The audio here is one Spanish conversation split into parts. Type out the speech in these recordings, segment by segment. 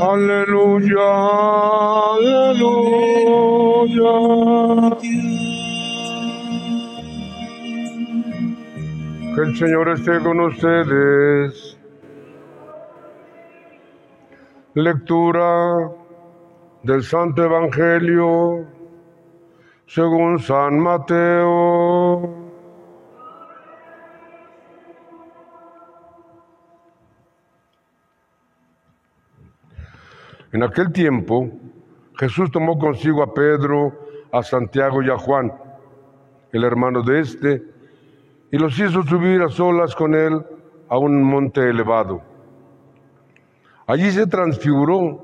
Aleluya, aleluya. Que el Señor esté con ustedes. Lectura del Santo Evangelio según San Mateo. En aquel tiempo, Jesús tomó consigo a Pedro, a Santiago y a Juan, el hermano de éste, y los hizo subir a solas con él a un monte elevado. Allí se transfiguró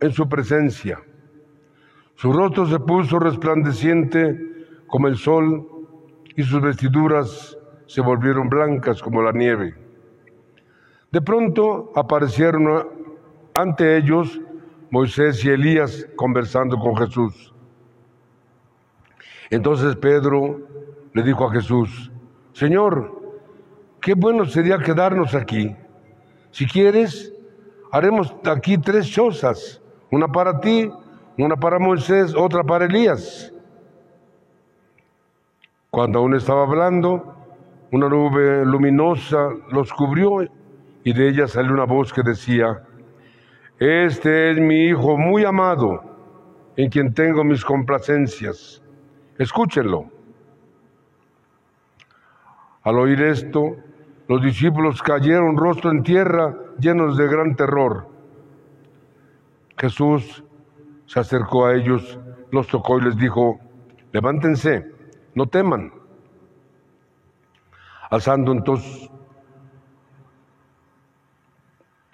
en su presencia. Su rostro se puso resplandeciente como el sol y sus vestiduras se volvieron blancas como la nieve. De pronto aparecieron ante ellos Moisés y Elías conversando con Jesús. Entonces Pedro le dijo a Jesús, Señor, qué bueno sería quedarnos aquí. Si quieres, haremos aquí tres chozas, una para ti, una para Moisés, otra para Elías. Cuando aún estaba hablando, una nube luminosa los cubrió y de ella salió una voz que decía, este es mi Hijo muy amado, en quien tengo mis complacencias. Escúchenlo. Al oír esto, los discípulos cayeron rostro en tierra, llenos de gran terror. Jesús se acercó a ellos, los tocó y les dijo, levántense, no teman. Alzando entonces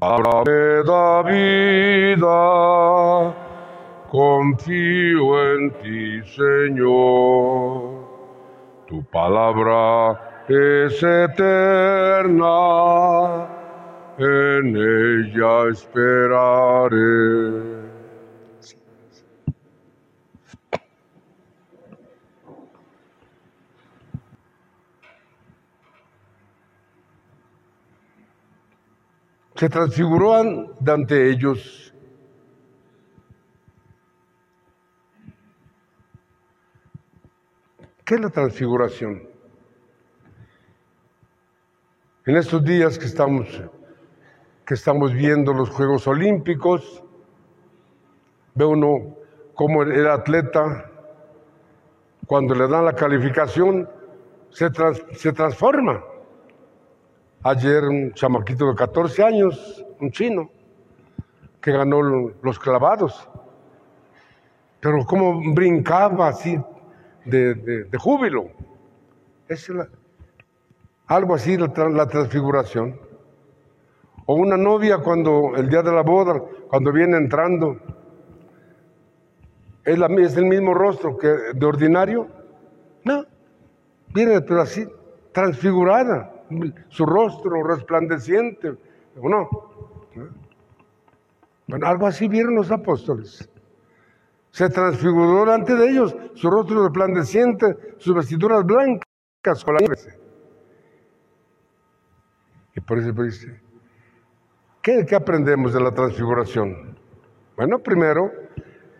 Da vida, confío en ti, Señor. Tu palabra es eterna, en ella esperaré. Se transfiguró ante ellos. ¿Qué es la transfiguración? En estos días que estamos, que estamos viendo los Juegos Olímpicos, ve uno cómo el atleta, cuando le dan la calificación, se, se transforma. Ayer un chamaquito de 14 años, un chino, que ganó los clavados. Pero como brincaba así de, júbilo. Es algo así la, transfiguración. O una novia cuando el día de la boda, cuando viene entrando, es, es el mismo rostro que de ordinario. No, viene pero así, transfigurada su rostro resplandeciente, ¿o no? Bueno, algo así vieron los apóstoles. Se transfiguró delante de ellos su rostro resplandeciente, sus vestiduras blancas con la Y por eso dice, ¿qué, ¿qué aprendemos de la transfiguración? Bueno, primero,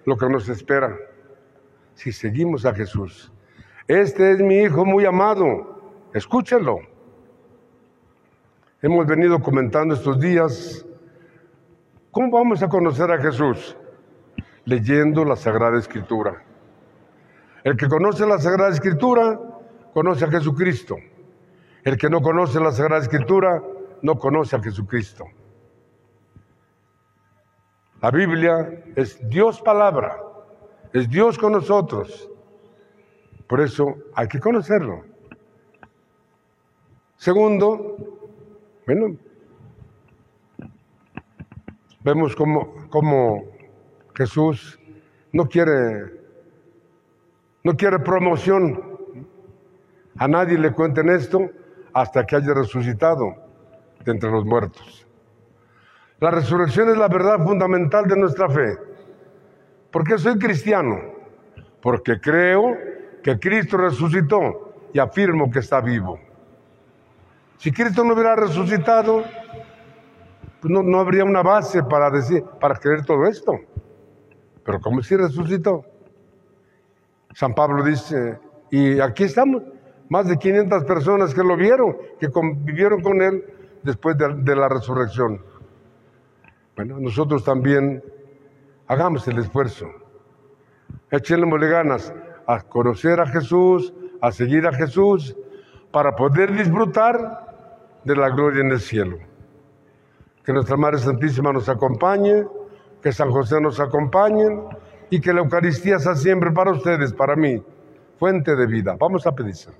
lo que nos espera si seguimos a Jesús. Este es mi Hijo muy amado, escúchenlo. Hemos venido comentando estos días cómo vamos a conocer a Jesús leyendo la Sagrada Escritura. El que conoce la Sagrada Escritura conoce a Jesucristo. El que no conoce la Sagrada Escritura no conoce a Jesucristo. La Biblia es Dios palabra, es Dios con nosotros. Por eso hay que conocerlo. Segundo, bueno, vemos cómo, Jesús no quiere, no quiere promoción. A nadie le cuenten esto hasta que haya resucitado de entre los muertos. La resurrección es la verdad fundamental de nuestra fe. ¿Por qué soy cristiano? Porque creo que Cristo resucitó y afirmo que está vivo. Si Cristo no hubiera resucitado, pues no, habría una base para decir, para creer todo esto. Pero como si resucitó. San Pablo dice, y aquí estamos, más de 500 personas que lo vieron, que convivieron con él después de, de la resurrección. Bueno, nosotros también hagamos el esfuerzo. Echémosle ganas a conocer a Jesús, a seguir a Jesús, para poder disfrutar de la gloria en el cielo. Que nuestra Madre Santísima nos acompañe, que San José nos acompañe y que la Eucaristía sea siempre para ustedes, para mí, fuente de vida. Vamos a pedirse.